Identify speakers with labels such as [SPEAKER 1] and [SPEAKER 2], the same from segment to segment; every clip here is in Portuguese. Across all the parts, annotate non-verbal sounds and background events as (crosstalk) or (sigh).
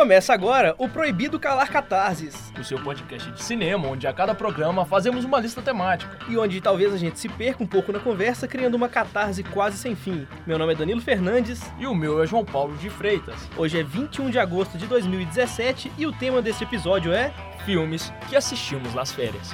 [SPEAKER 1] Começa agora o Proibido Calar Catarses.
[SPEAKER 2] O seu podcast de cinema, onde a cada programa fazemos uma lista temática.
[SPEAKER 1] E onde talvez a gente se perca um pouco na conversa, criando uma catarse quase sem fim. Meu nome é Danilo Fernandes.
[SPEAKER 2] E o meu é João Paulo de Freitas.
[SPEAKER 1] Hoje é 21 de agosto de 2017 e o tema desse episódio é
[SPEAKER 2] Filmes que assistimos nas férias.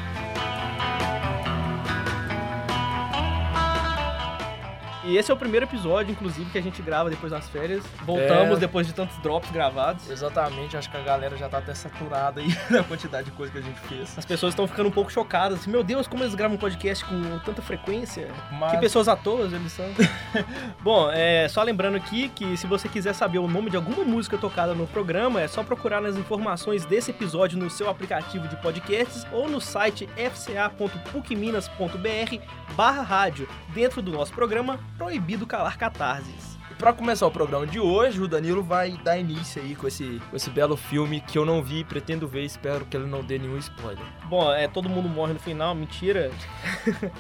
[SPEAKER 1] E esse é o primeiro episódio, inclusive, que a gente grava depois das férias. Voltamos
[SPEAKER 2] É.
[SPEAKER 1] depois de tantos drops gravados.
[SPEAKER 2] Exatamente, acho que a galera já tá até saturada aí (laughs) da quantidade de coisa que a gente fez.
[SPEAKER 1] As pessoas estão ficando um pouco chocadas. Assim, Meu Deus, como eles gravam podcast com tanta frequência?
[SPEAKER 2] Mas
[SPEAKER 1] Que pessoas à toa eles são. (laughs) Bom, é, só lembrando aqui que se você quiser saber o nome de alguma música tocada no programa, é só procurar nas informações desse episódio no seu aplicativo de podcasts ou no site fca.pucminas.br barra rádio, dentro do nosso programa Proibido Calar Catarses.
[SPEAKER 2] Pra começar o programa de hoje, o Danilo vai dar início aí com esse, com esse belo filme que eu não vi, pretendo ver, espero que ele não dê nenhum spoiler.
[SPEAKER 1] Bom, é, todo mundo morre no final, mentira. (laughs)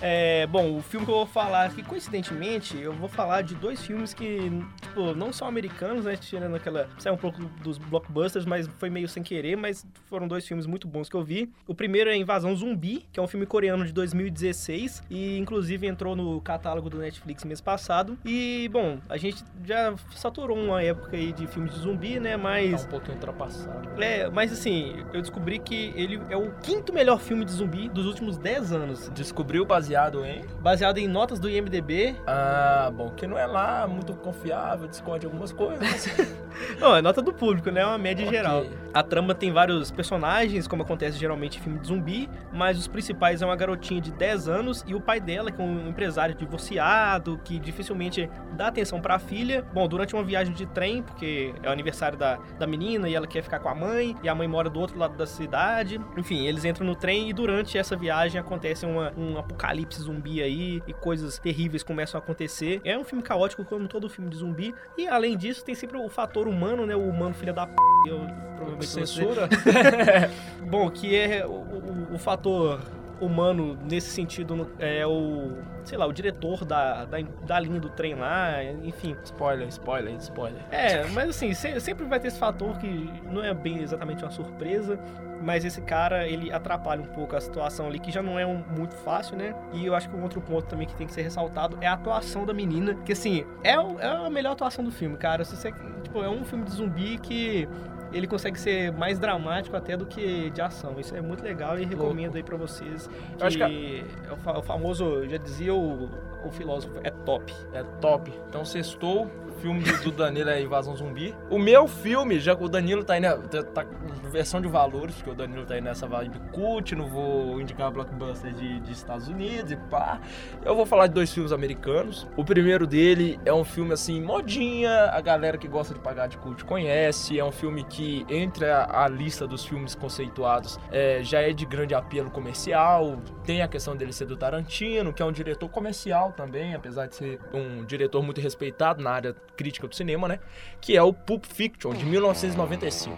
[SPEAKER 1] É, bom, o filme que eu vou falar aqui, coincidentemente, eu vou falar de dois filmes que, tipo, não são americanos, né? Tirando aquela. Saiu um pouco dos blockbusters, mas foi meio sem querer, mas foram dois filmes muito bons que eu vi. O primeiro é Invasão Zumbi, que é um filme coreano de 2016 e, inclusive, entrou no catálogo do Netflix mês passado. E, bom, a gente já saturou uma época aí de filmes de zumbi, né?
[SPEAKER 2] Tá
[SPEAKER 1] Mas.
[SPEAKER 2] um pouquinho ultrapassado.
[SPEAKER 1] É, mas assim, eu descobri que ele é o quinto melhor filme de zumbi dos últimos 10 anos.
[SPEAKER 2] Descobriu baseado em.
[SPEAKER 1] Baseado em notas do IMDB.
[SPEAKER 2] Ah, bom, que não é lá muito confiável, discorde algumas coisas. (laughs)
[SPEAKER 1] Não, é nota do público, né? É uma média
[SPEAKER 2] Ok.
[SPEAKER 1] geral. A trama tem vários personagens, como acontece geralmente em filme de zumbi, mas os principais é uma garotinha de 10 anos e o pai dela, que é um empresário divorciado, que dificilmente dá atenção pra filha. Bom, durante uma viagem de trem, porque é o aniversário da, da menina e ela quer ficar com a mãe, e a mãe mora do outro lado da cidade. Enfim, eles entram no trem e durante essa viagem acontece uma- um apocalipse zumbi aí e coisas terríveis começam a acontecer. É um filme caótico, como todo filme de zumbi, e além disso, tem sempre o fator humano, né? O humano filha da p. Eu provavelmente.
[SPEAKER 2] Censura? (laughs)
[SPEAKER 1] Bom, que é o, o- o fator humano nesse sentido é o, sei lá, o diretor da, da, da linha do trem lá, enfim.
[SPEAKER 2] spoiler, spoiler, spoiler.
[SPEAKER 1] É, mas assim, se- sempre vai ter esse fator que não é bem exatamente uma surpresa, mas esse cara, ele atrapalha um pouco a situação ali, que já não é um- muito fácil, né? E eu acho que um outro ponto também que tem que ser ressaltado é a atuação da menina, que assim, é, o- é a melhor atuação do filme, cara. Se você, tipo, é um filme de zumbi que ele consegue ser mais dramático até do que de ação. Isso é muito legal e recomendo aí pra vocês. Que
[SPEAKER 2] Eu acho que a-
[SPEAKER 1] é o famoso, já dizia o, o filósofo, é top.
[SPEAKER 2] É top. Então, sextou. Filme do Danilo é Invasão Zumbi. O meu filme, já que o Danilo tá aí na tá, tá com versão de valores, porque o Danilo tá aí nessa vibe cult, não vou indicar blockbuster de, de Estados Unidos e pá. Eu vou falar de dois filmes americanos. O primeiro dele é um filme assim, modinha, a galera que gosta de pagar de cult conhece. É um filme que, entre a, a lista dos filmes conceituados, é, já é de grande apelo comercial. Tem a questão dele ser do Tarantino, que é um diretor comercial também, apesar de ser um diretor muito respeitado na área crítica do cinema, né? Que é o Pulp Fiction, de 1995.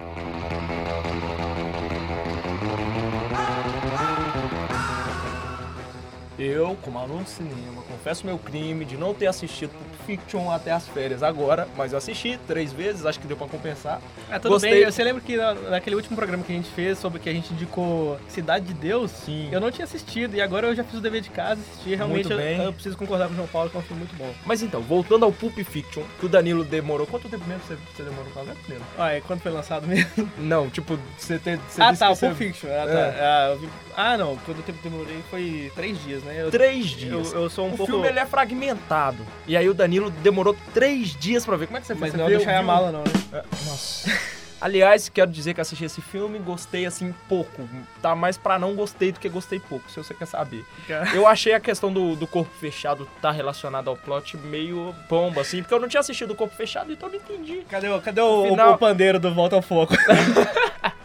[SPEAKER 2] Eu, como aluno de cinema, confesso meu crime de não ter assistido Pulp Fiction até as férias agora, mas eu assisti três vezes, acho que deu pra compensar.
[SPEAKER 1] Ah, tudo
[SPEAKER 2] Gostei.
[SPEAKER 1] bem. Você lembra que na- naquele último programa que a gente fez, sobre que a gente indicou Cidade de Deus,
[SPEAKER 2] Sim.
[SPEAKER 1] eu não tinha assistido. E agora eu já fiz o dever de casa, assisti. Realmente eu,
[SPEAKER 2] bem.
[SPEAKER 1] eu preciso concordar com o João Paulo, que é um filme muito bom.
[SPEAKER 2] Mas então, voltando ao Pulp Fiction, que o Danilo demorou. Quanto tempo mesmo você, você demorou pra ver, Danilo?
[SPEAKER 1] Ah, é quando foi lançado mesmo?
[SPEAKER 2] Não, tipo, você ter. Você
[SPEAKER 1] ah, tá, o Pulp
[SPEAKER 2] você-
[SPEAKER 1] Fiction. Ah,
[SPEAKER 2] É.
[SPEAKER 1] tá. Ah, eu vi- ah, não, quando eu demorei foi três dias, né? Eu,
[SPEAKER 2] Três
[SPEAKER 1] eu,
[SPEAKER 2] dias.
[SPEAKER 1] eu sou um
[SPEAKER 2] o
[SPEAKER 1] pouco...
[SPEAKER 2] filme ele é fragmentado. E aí o Danilo demorou três dias pra ver. Como é que você fez?
[SPEAKER 1] Mas
[SPEAKER 2] Você
[SPEAKER 1] não é
[SPEAKER 2] viu-
[SPEAKER 1] do Shyamalan, não, né?
[SPEAKER 2] É, Nossa. (laughs) Aliás, quero dizer que assisti esse filme gostei assim pouco. Tá mais pra não gostei do que gostei pouco, se você quer saber. Eu achei a questão do, do corpo fechado tá relacionada ao plot meio bomba, assim, porque eu não tinha assistido o corpo fechado, então eu não entendi.
[SPEAKER 1] Cadê, o- cadê o,
[SPEAKER 2] Final-
[SPEAKER 1] o pandeiro do Volta ao Foco? (laughs)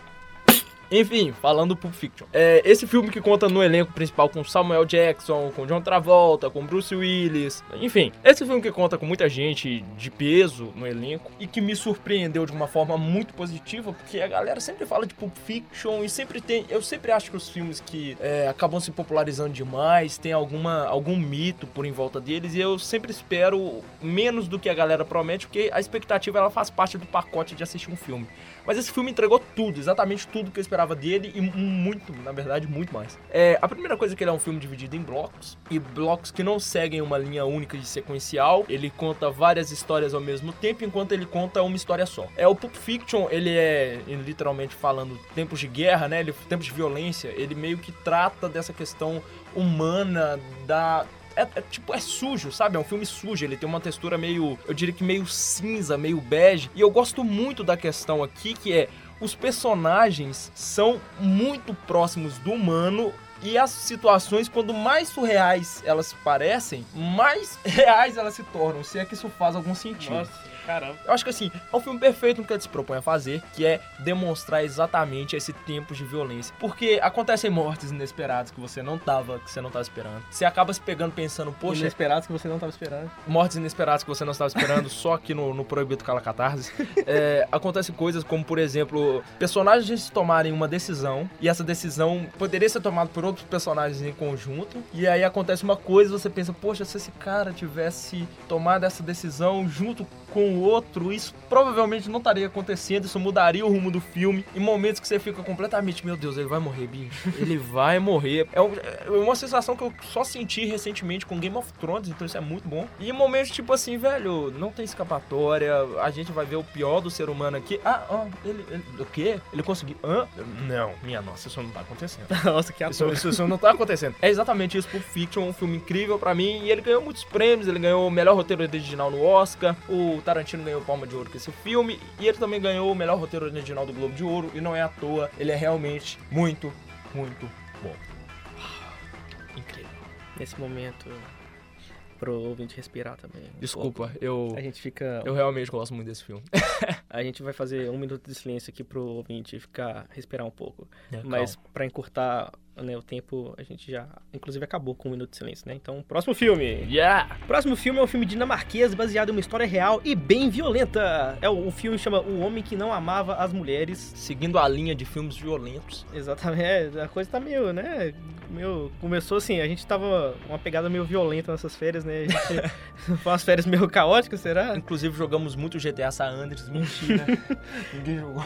[SPEAKER 2] Enfim, falando do Pulp Fiction. É, esse filme que conta no elenco principal com Samuel Jackson, com John Travolta, com Bruce Willis. Enfim, esse filme que conta com muita gente de peso no elenco e que me surpreendeu de uma forma muito positiva, porque a galera sempre fala de Pulp Fiction e sempre tem. Eu sempre acho que os filmes que é, acabam se popularizando demais tem alguma, algum mito por em volta deles e eu sempre espero menos do que a galera promete, porque a expectativa ela faz parte do pacote de assistir um filme. Mas esse filme entregou tudo, exatamente tudo que eu esperava dele e muito, na verdade, muito mais. É, a primeira coisa é que ele é um filme dividido em blocos, e blocos que não seguem uma linha única de sequencial. Ele conta várias histórias ao mesmo tempo, enquanto ele conta uma história só. É, o Pulp Fiction, ele é, literalmente falando, tempos de guerra, né? Ele, tempos de violência, ele meio que trata dessa questão humana da é, é, tipo, é sujo, sabe? É um filme sujo. Ele tem uma textura meio, eu diria que meio cinza, meio bege. E eu gosto muito da questão aqui que é os personagens são muito próximos do humano e as situações, quando mais surreais elas parecem, mais (laughs) reais elas se tornam, se é que isso faz algum sentido.
[SPEAKER 1] Nossa. Caramba.
[SPEAKER 2] Eu acho que assim, é um filme perfeito no que ele se propõe a fazer, que é demonstrar exatamente esse tempo de violência. Porque acontecem mortes inesperadas que você não tava, que você não tava esperando. Você acaba se pegando pensando, poxa.
[SPEAKER 1] Inesperados que você não tava esperando.
[SPEAKER 2] Mortes inesperadas que você não estava esperando, só aqui no, no Proibido Calacatarse. (laughs) É, acontecem coisas como, por exemplo, personagens tomarem uma decisão e essa decisão poderia ser tomada por outros personagens em conjunto. E aí acontece uma coisa e você pensa, poxa, se esse cara tivesse tomado essa decisão junto com o outro, isso provavelmente não estaria acontecendo, isso mudaria o rumo do filme. Em momentos que você fica completamente, meu Deus, ele vai morrer, bicho. Ele (laughs) vai morrer. É, é uma sensação que eu só senti recentemente com Game of Thrones, então isso é muito bom. E em momentos tipo assim, velho, não tem escapatória, a gente vai ver o pior do ser humano aqui. Ah, ah ele, ele o quê? Ele conseguiu. Hã? Não, minha nossa, isso não tá acontecendo. (laughs)
[SPEAKER 1] nossa, que
[SPEAKER 2] ator. Isso, isso, não tá acontecendo. É exatamente isso, Pulp Fiction, um filme incrível para mim, e ele ganhou muitos prêmios, ele ganhou o melhor roteiro original no Oscar, o Tarantino ganhou Palma de Ouro com esse filme e ele também ganhou o melhor roteiro original do Globo de Ouro e não é à toa, ele é realmente muito, muito bom.
[SPEAKER 1] Incrível. Nesse momento, pro ouvinte respirar também.
[SPEAKER 2] Desculpa, pouco. eu.
[SPEAKER 1] A gente fica.
[SPEAKER 2] Eu realmente gosto muito desse filme. (laughs)
[SPEAKER 1] a gente vai fazer um minuto de silêncio aqui pro ouvinte ficar, respirar um pouco. É, Mas para encurtar né, o tempo, a gente já, inclusive, acabou com um minuto de silêncio, né? Então, próximo filme.
[SPEAKER 2] Yeah!
[SPEAKER 1] Próximo filme é um filme dinamarquês baseado em uma história real e bem violenta. É o, o filme chama O Homem que Não Amava as Mulheres.
[SPEAKER 2] Seguindo a linha de filmes violentos.
[SPEAKER 1] Exatamente. A coisa tá meio, né? Meio, começou assim, a gente tava uma pegada meio violenta nessas férias, né? A gente (laughs) foi umas férias meio caóticas, será?
[SPEAKER 2] Inclusive, jogamos muito GTA San Andreas. Mentira. (laughs) Ninguém jogou.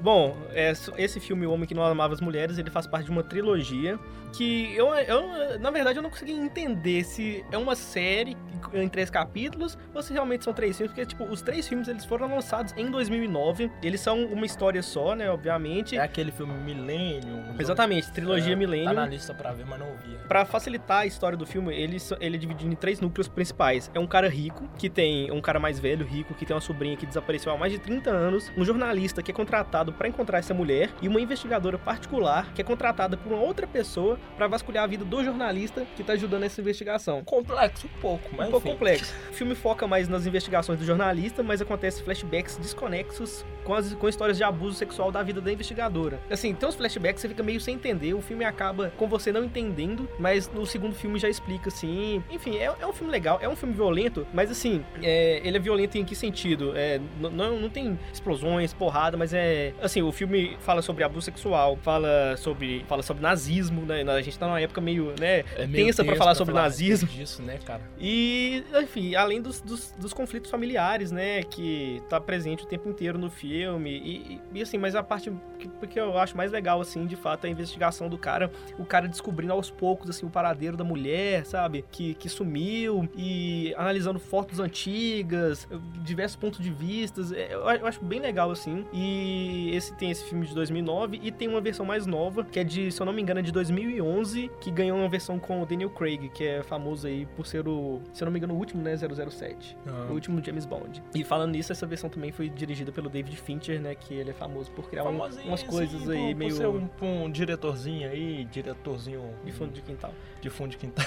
[SPEAKER 1] Bom, é, esse filme O Homem que Não Amava as Mulheres, ele faz parte de uma trilogia trilogia que eu, eu, na verdade, eu não consegui entender se é uma série em três capítulos ou se realmente são três filmes, porque, tipo, os três filmes, eles foram lançados em 2009, eles são uma história só, né, obviamente.
[SPEAKER 2] É aquele filme Millennium.
[SPEAKER 1] Exatamente, trilogia é, Millennium. Tá
[SPEAKER 2] na lista pra ver, mas não via.
[SPEAKER 1] Pra facilitar a história do filme, ele, ele é dividido em três núcleos principais. É um cara rico, que tem um cara mais velho, rico, que tem uma sobrinha que desapareceu há mais de 30 anos, um jornalista que é contratado para encontrar essa mulher e uma investigadora particular que é contratada por uma outra pessoa para vasculhar a vida do jornalista que tá ajudando essa investigação.
[SPEAKER 2] Complexo um pouco, mas
[SPEAKER 1] um pouco complexo. O filme foca mais nas investigações do jornalista, mas acontece flashbacks desconexos com, as, com histórias de abuso sexual da vida da investigadora. Assim, tem uns flashbacks você fica meio sem entender, o filme acaba com você não entendendo, mas no segundo filme já explica assim. Enfim, é, é um filme legal, é um filme violento, mas assim, é, ele é violento em que sentido? É, não, não tem explosões, porrada, mas é. Assim, o filme fala sobre abuso sexual, fala sobre, fala sobre nazismo, né? A gente tá numa época meio, né, é meio tensa para falar sobre falar nazismo.
[SPEAKER 2] Disso, né, cara?
[SPEAKER 1] E, enfim, além dos, dos, dos, conflitos familiares, né, que tá presente o tempo inteiro no filme. E, e assim, mas a parte que, que eu acho mais legal, assim, de fato, é a investigação do cara, o cara descobrindo aos poucos, assim, o paradeiro da mulher, sabe? Que, que sumiu e analisando fotos antigas, diversos pontos de vistas. É, eu, eu acho bem legal, assim. E esse tem esse filme de 2009 e tem uma versão mais nova, que é de, se eu não me engano, é de 2011, que ganhou uma versão com o Daniel Craig, que é famoso aí por ser o, se eu não me engano, o último, né? 007. Ah. O último James Bond. E falando nisso, essa versão também foi dirigida pelo David Fincher, né? Que ele é famoso por criar um, umas coisas aí
[SPEAKER 2] por,
[SPEAKER 1] meio
[SPEAKER 2] Por ser um, um diretorzinho aí, diretorzinho
[SPEAKER 1] de fundo de quintal.
[SPEAKER 2] de fundo de quintal.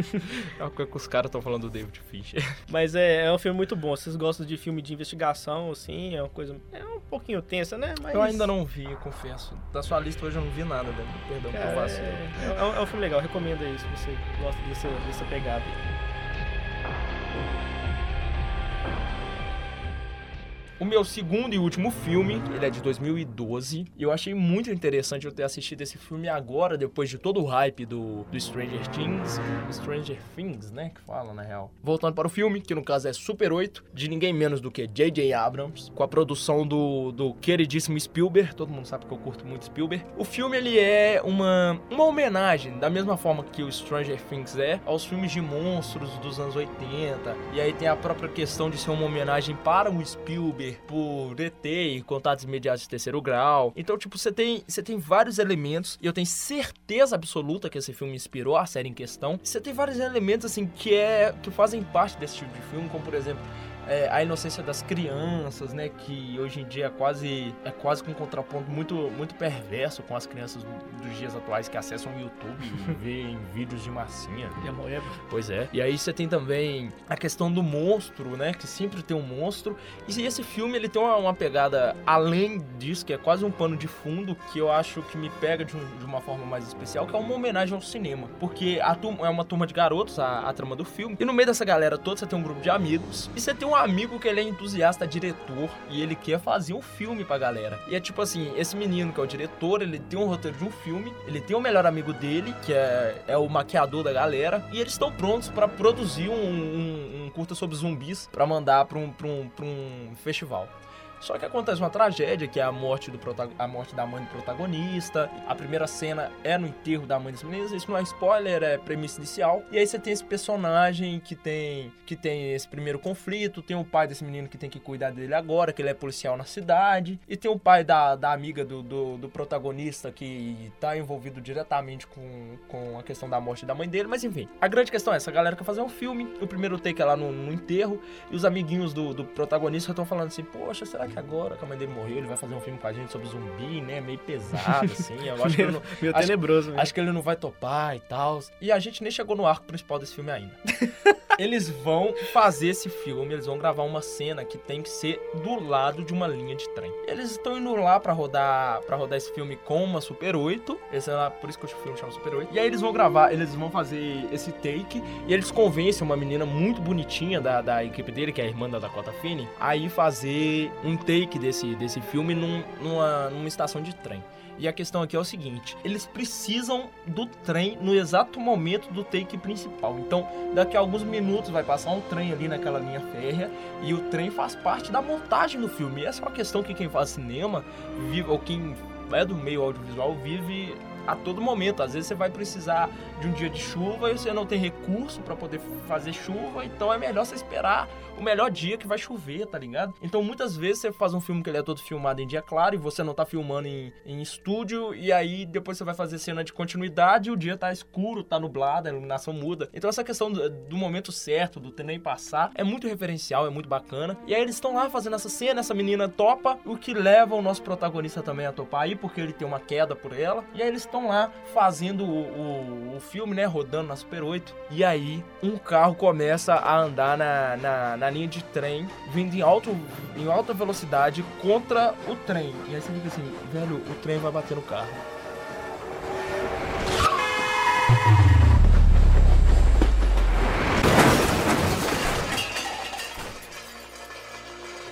[SPEAKER 2] (laughs) é o que os caras estão falando do David Fincher.
[SPEAKER 1] Mas é, é um filme muito bom. Vocês gostam de filme de investigação, assim, é uma coisa. É um pouquinho tensa, né? Mas.
[SPEAKER 2] Eu ainda não vi, confesso. Da sua lista hoje eu não vi nada, né? Perdão
[SPEAKER 1] Cara,
[SPEAKER 2] vacilo.
[SPEAKER 1] é, é, um- é um filme legal, recomendo aí se você gosta dessa, dessa pegada.
[SPEAKER 2] O meu segundo e último filme, ele é de 2012, e eu achei muito interessante eu ter assistido esse filme agora, depois de todo o hype do, do Stranger Things. Stranger Things, né? Que fala, na real. Voltando para o filme, que no caso é Super 8, de ninguém menos do que J.J. Abrams, com a produção do, do queridíssimo Spielberg, todo mundo sabe que eu curto muito Spielberg. O filme, ele é uma, uma homenagem, da mesma forma que o Stranger Things é, aos filmes de monstros dos anos 80, e aí tem a própria questão de ser uma homenagem para o Spielberg por ET e contatos imediatos de terceiro grau. Então, tipo, você tem, você tem vários elementos, e eu tenho certeza absoluta que esse filme inspirou a série em questão. Você tem vários elementos, assim, que, é, que fazem parte desse tipo de filme, como, por exemplo, é, a inocência das crianças, né? Que hoje em dia é quase, é quase com um contraponto muito, muito perverso com as crianças dos dias atuais que acessam o YouTube e (laughs) veem vídeos de massinha.
[SPEAKER 1] E a Moeba.
[SPEAKER 2] Pois é. E aí você tem também a questão do monstro, né? Que sempre tem um monstro. E esse filme, ele tem uma, uma pegada além disso, que é quase um pano de fundo, que eu acho que me pega de, um- de uma forma mais especial, que é uma homenagem ao cinema. Porque a turma, é uma turma de garotos, a, a trama do filme. E no meio dessa galera toda, você tem um grupo de amigos. E você tem um amigo que ele é entusiasta, diretor, e ele quer fazer um filme pra galera. E é tipo assim, esse menino que é o diretor, ele tem um roteiro de um filme, ele tem o melhor amigo dele, que é, é o maquiador da galera, e eles estão prontos pra produzir um, um, um curta sobre zumbis pra mandar pra um, pra um, pra um festival. Só que acontece uma tragédia, que é a morte, do a morte da mãe do protagonista. A primeira cena é no enterro da mãe das meninas. Isso não é spoiler, é premissa inicial. E aí você tem esse personagem que tem, que tem esse primeiro conflito. Tem o pai desse menino que tem que cuidar dele agora, que ele é policial na cidade. E tem o pai da, da amiga do, do, do protagonista que tá envolvido diretamente com, com a questão da morte da mãe dele. Mas enfim, a grande questão é essa galera quer fazer um filme. O primeiro take é lá no, no enterro. E os amiguinhos do, do protagonista estão falando assim: Poxa, será que agora que a mãe dele morreu, ele vai fazer um filme com a gente sobre zumbi, né? Meio pesado, assim. Eu acho que ele (laughs) não, (laughs)
[SPEAKER 1] Meio
[SPEAKER 2] Acho-
[SPEAKER 1] tenebroso mesmo.
[SPEAKER 2] acho que ele não vai topar e tal. E a gente nem chegou no arco principal desse filme ainda. (laughs) eles vão fazer esse filme, eles vão gravar uma cena que tem que ser do lado de uma linha de trem. Eles estão indo lá pra rodar para rodar esse filme com uma Super 8. Esse é lá, por isso que o filme chama Super 8. E aí eles vão gravar, eles vão fazer esse take e eles convencem uma menina muito bonitinha da, da equipe dele, que é a irmã da Dakota Fanning, a ir fazer um take desse, desse filme num- numa, numa estação de trem. E a questão aqui é o seguinte: eles precisam do trem no exato momento do take principal. Então, daqui a alguns minutos vai passar um trem ali naquela linha férrea e o trem faz parte da montagem do filme. E essa é uma questão que quem faz cinema vive, ou quem é do meio audiovisual vive a todo momento. Às vezes você vai precisar de um dia de chuva e você não tem recurso para poder fazer chuva, então é melhor você esperar o melhor dia que vai chover, tá ligado? Então muitas vezes você faz um filme que ele é todo filmado em dia claro e você não tá filmando em, em estúdio e aí depois você vai fazer cena de continuidade e o dia tá escuro, tá nublado, a iluminação muda. Então essa questão do, do momento certo, do trem passar, é muito referencial, é muito bacana. E aí eles estão lá fazendo essa cena, essa menina topa, o que leva o nosso protagonista também a topar aí, porque ele tem uma queda por ela. E aí eles estão lá fazendo o, o, o filme, né, rodando na Super 8. E aí um carro começa a andar na, na, na linha de trem, vindo em, alto, em alta velocidade contra o trem. E aí você fica assim, velho, o trem vai bater no carro.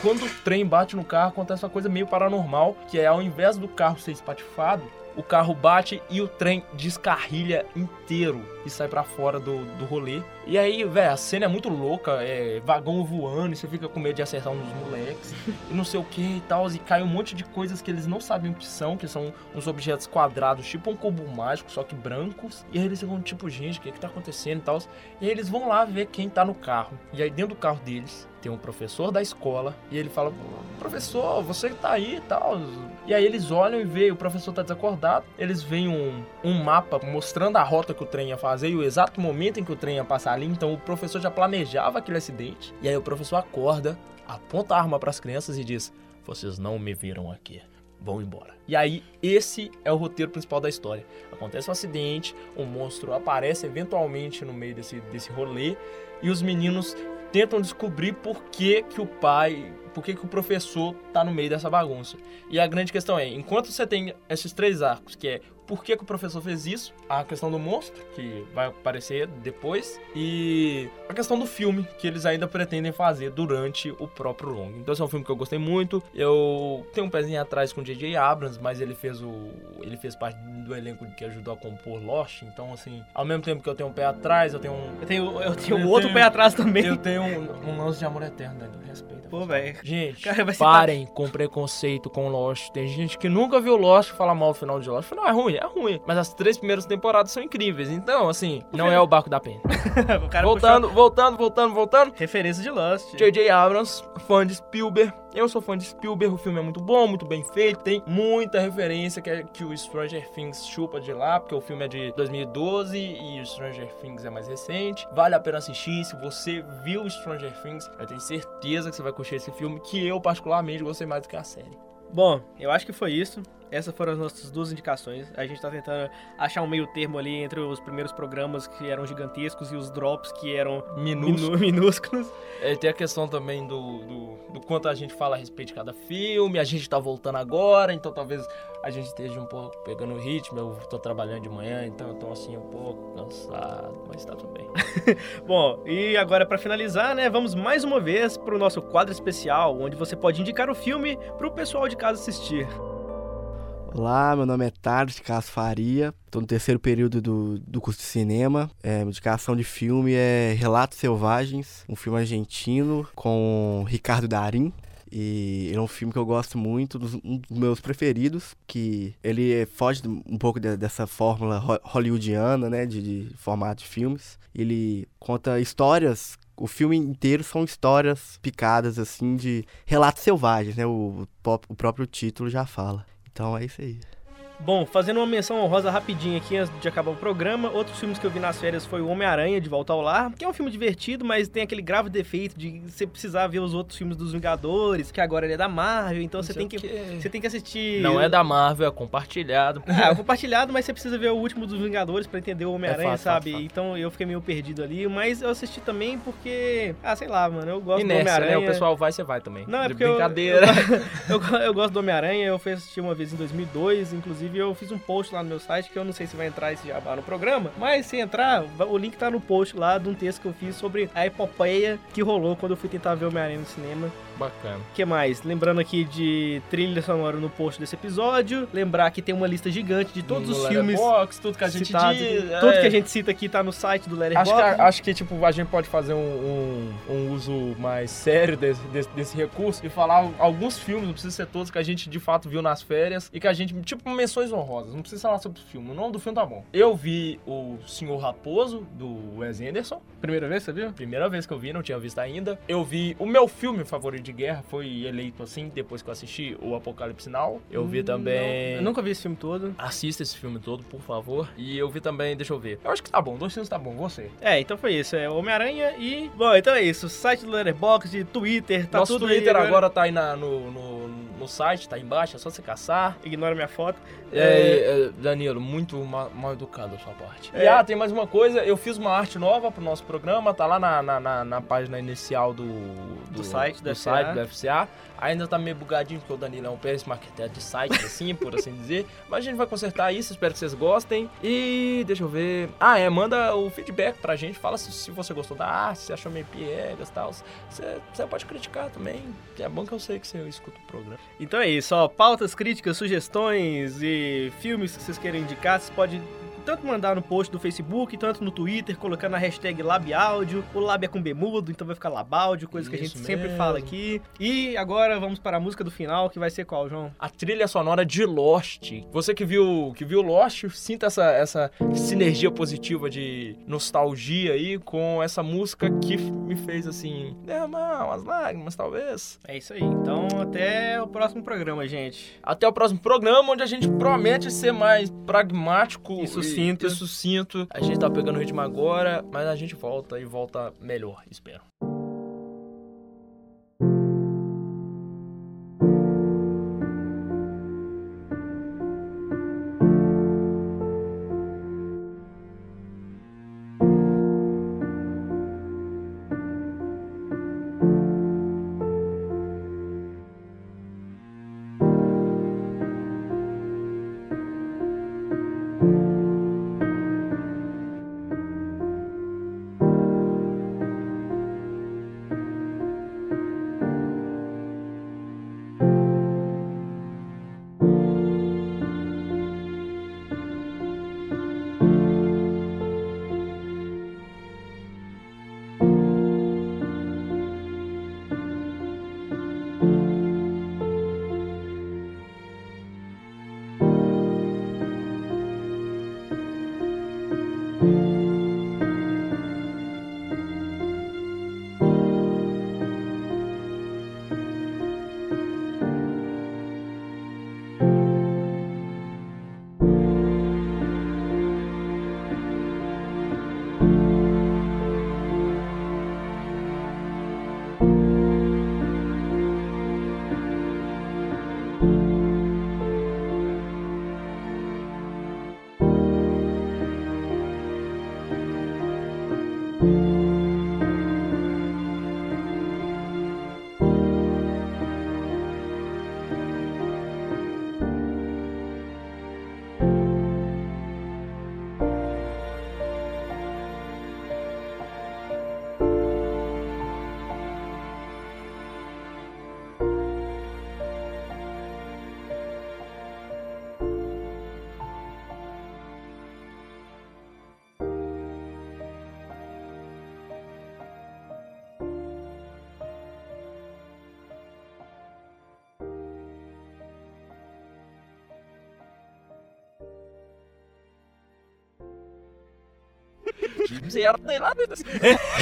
[SPEAKER 2] Quando o trem bate no carro, acontece uma coisa meio paranormal, que é ao invés do carro ser espatifado, o carro bate e o trem descarrilha inteiro e sai pra fora do, do rolê. E aí, velho, a cena é muito louca, é vagão voando, e você fica com medo de acertar dos moleques, (laughs) e não sei o que e tal, e cai um monte de coisas que eles não sabem o que são, que são uns objetos quadrados, tipo um cubo mágico, só que brancos. E aí eles ficam tipo, gente, o que que tá acontecendo e tal. E aí eles vão lá ver quem tá no carro. E aí dentro do carro deles tem um professor da escola, e ele fala, professor, você tá aí e tal. E aí eles olham e veem, o professor tá desacordado, eles veem um, um mapa mostrando a rota que o trem ia fazer e o exato momento em que o trem ia passar ali, então o professor já planejava aquele acidente. E aí o professor acorda, aponta a arma para as crianças e diz: vocês não me viram aqui. Vão embora. E aí, esse é o roteiro principal da história. Acontece um acidente, o monstro aparece eventualmente no meio desse, desse rolê e os meninos tentam descobrir por que, que o pai, por que, que o professor tá no meio dessa bagunça. E a grande questão é, enquanto você tem esses três arcos, que é por que, que o professor fez isso, a questão do monstro, que vai aparecer depois, e a questão do filme, que eles ainda pretendem fazer durante o próprio longo. Então esse é um filme que eu gostei muito. Eu tenho um pezinho atrás com o J.J. Abrams, mas ele fez o ele fez parte do elenco que ajudou a compor Lost, então assim, ao mesmo tempo que eu tenho um pé atrás, eu tenho um
[SPEAKER 1] Eu tenho, eu tenho eu outro tenho, pé atrás também.
[SPEAKER 2] Eu tenho um, um lance de amor eterno, Daniel. Respeita.
[SPEAKER 1] Pô, velho.
[SPEAKER 2] Gente, parem com preconceito com Lost. Tem gente que nunca viu Lost e fala mal do final de Lost. Não, é ruim, é ruim. Mas as três primeiras temporadas são incríveis. Então, assim, não é o barco da pena. (laughs) voltando, puxou... voltando, voltando, voltando.
[SPEAKER 1] Referência de Lost.
[SPEAKER 2] J.J. Abrams, fã de Spielberg. Eu sou fã de Spielberg, o filme é muito bom, muito bem feito, tem muita referência que, é, que o Stranger Things chupa de lá, porque o filme é de 2012 e o Stranger Things é mais recente. Vale a pena assistir, se você viu Stranger Things, eu tenho certeza que você vai curtir esse filme, que eu particularmente gostei mais do que a série.
[SPEAKER 1] Bom, eu acho que foi isso. Essas foram as nossas duas indicações. A gente tá tentando achar um meio termo ali entre os primeiros programas que eram gigantescos e os drops que eram minúsculos. (laughs) minúsculos.
[SPEAKER 2] É, tem a questão também do, do, do, quanto a gente fala a respeito de cada filme. A gente tá voltando agora, então talvez a gente esteja um pouco pegando o ritmo. Eu tô trabalhando de manhã, então eu tô assim um pouco cansado, mas tá tudo bem. (laughs)
[SPEAKER 1] Bom, e agora para finalizar, né, vamos mais uma vez pro nosso quadro especial, onde você pode indicar o filme pro pessoal de casa assistir.
[SPEAKER 3] Olá, meu nome é Tardes Castro Faria, estou no terceiro período do, do curso de cinema. É, indicação de filme é Relatos Selvagens, um filme argentino com Ricardo Darim. E é um filme que eu gosto muito, um dos meus preferidos, que ele foge um pouco de, dessa fórmula hollywoodiana, né, de, de formato de filmes. Ele conta histórias o filme inteiro são histórias picadas, assim, de relatos selvagens, né? O, o próprio título já fala. Então é isso aí.
[SPEAKER 1] Bom, fazendo uma menção honrosa rapidinho aqui antes de acabar o programa, outros filmes que eu vi nas férias foi o Homem-Aranha de Volta ao Lar, que é um filme divertido, mas tem aquele grave defeito de você precisar ver os outros filmes dos Vingadores, que agora ele é da Marvel, então você tem que você tem que assistir
[SPEAKER 2] Não é da Marvel, é compartilhado. (laughs)
[SPEAKER 1] Ah, é compartilhado, mas você precisa ver o último dos Vingadores para entender o Homem-Aranha, é sabe? Fato, fato. Então eu fiquei meio perdido ali, mas eu assisti também porque, ah, sei lá, mano, eu gosto Inércia, do Homem-Aranha.
[SPEAKER 2] Né? O pessoal vai, você vai também.
[SPEAKER 1] Não, é porque brincadeira. Eu, eu, (laughs) eu, eu gosto do Homem-Aranha, eu fui assistir uma vez em 2002, inclusive eu fiz um post lá no meu site, que eu não sei se vai entrar esse jabá no programa, mas se entrar, o link tá no post lá de um texto que eu fiz sobre a epopeia que rolou quando eu fui tentar ver o Homem-Aranha no cinema.
[SPEAKER 2] Bacana.
[SPEAKER 1] O que mais? Lembrando aqui de trilha sonora no post desse episódio. Lembrar que tem uma lista gigante de todos no os filmes.
[SPEAKER 2] Box, tudo que a gente
[SPEAKER 1] citados,
[SPEAKER 2] diz.
[SPEAKER 1] Tudo é. que a gente cita aqui tá no site do Letterboxd.
[SPEAKER 2] Acho que, acho que tipo, a gente pode fazer um, um, um uso mais sério desse, desse, desse, recurso e falar alguns filmes, não precisa ser todos, que a gente de fato viu nas férias e que a gente, tipo, menções honrosas. Não precisa falar sobre o filme. O nome do filme tá bom. Eu vi o Senhor Raposo, do Wes Anderson.
[SPEAKER 1] Primeira vez, você viu?
[SPEAKER 2] Primeira vez que eu vi, não tinha visto ainda. Eu vi o meu filme favorito de guerra, foi eleito assim depois que eu assisti o Apocalipse Now. Eu vi hum, também.
[SPEAKER 1] Não, eu nunca vi esse filme todo.
[SPEAKER 2] Assista esse filme todo, por favor. E eu vi também, deixa eu ver. Eu acho que tá bom, dois filmes tá bom, você.
[SPEAKER 1] É, então foi isso. É Homem-Aranha e. Bom, então é isso. Site do Letterboxd, Twitter, tá
[SPEAKER 2] Nosso
[SPEAKER 1] tudo
[SPEAKER 2] Twitter
[SPEAKER 1] aí,
[SPEAKER 2] agora tá aí na, no, no, no, site, tá aí embaixo, é só você caçar.
[SPEAKER 1] Ignora minha foto.
[SPEAKER 2] É, é... Danilo, muito mal, mal, educado a sua parte. É. E ah, tem mais uma coisa, eu fiz uma arte nova pro nosso programa, tá lá na, na, na, na página inicial do,
[SPEAKER 1] do, do site,
[SPEAKER 2] do, do site do FCA. Ainda tá meio bugadinho, porque o Danilo é um péssimo arquiteto de site, assim, (laughs) por assim dizer. Mas a gente vai consertar isso, espero que vocês gostem. E deixa eu ver. Ah, é, manda o feedback pra gente. Fala se, se você gostou da arte, se achou meio piegas e tal. Você, você pode criticar também. É bom que eu sei que você escuta o programa.
[SPEAKER 1] Então é isso, ó. Pautas, críticas, sugestões e filmes que vocês querem indicar, vocês podem tanto mandar no post do Facebook, tanto no Twitter, colocando a hashtag LabAudio. O Lab é com Bemudo, então vai ficar Labaudio, coisa Isso que a gente mesmo. sempre fala aqui. E agora vamos para a música do final, que vai ser qual, João?
[SPEAKER 2] A trilha sonora de Lost. Você que viu, que viu Lost, sinta essa, essa sinergia positiva de nostalgia aí com essa música que me fez assim, derramar umas lágrimas, talvez.
[SPEAKER 1] É isso aí. Então, até o próximo programa, gente.
[SPEAKER 2] Até o próximo programa, onde a gente promete ser mais pragmático
[SPEAKER 1] Isso sucinto.
[SPEAKER 2] E sucinto. A gente tá pegando o ritmo agora, mas a gente volta e volta melhor, espero.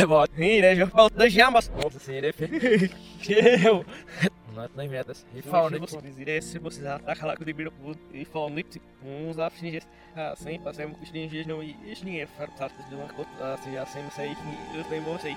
[SPEAKER 2] Bom.
[SPEAKER 1] Né? Já falou das jambas.
[SPEAKER 2] Nossa, assim, ele é feio. Não é nem metas. E fala, né?
[SPEAKER 1] Se vocês atacam lá com o Dibiro e falam nisso, uns afins assim, passamos com os não e os ninjas fartados de uma coisa assim, assim, sei, eu tenho você.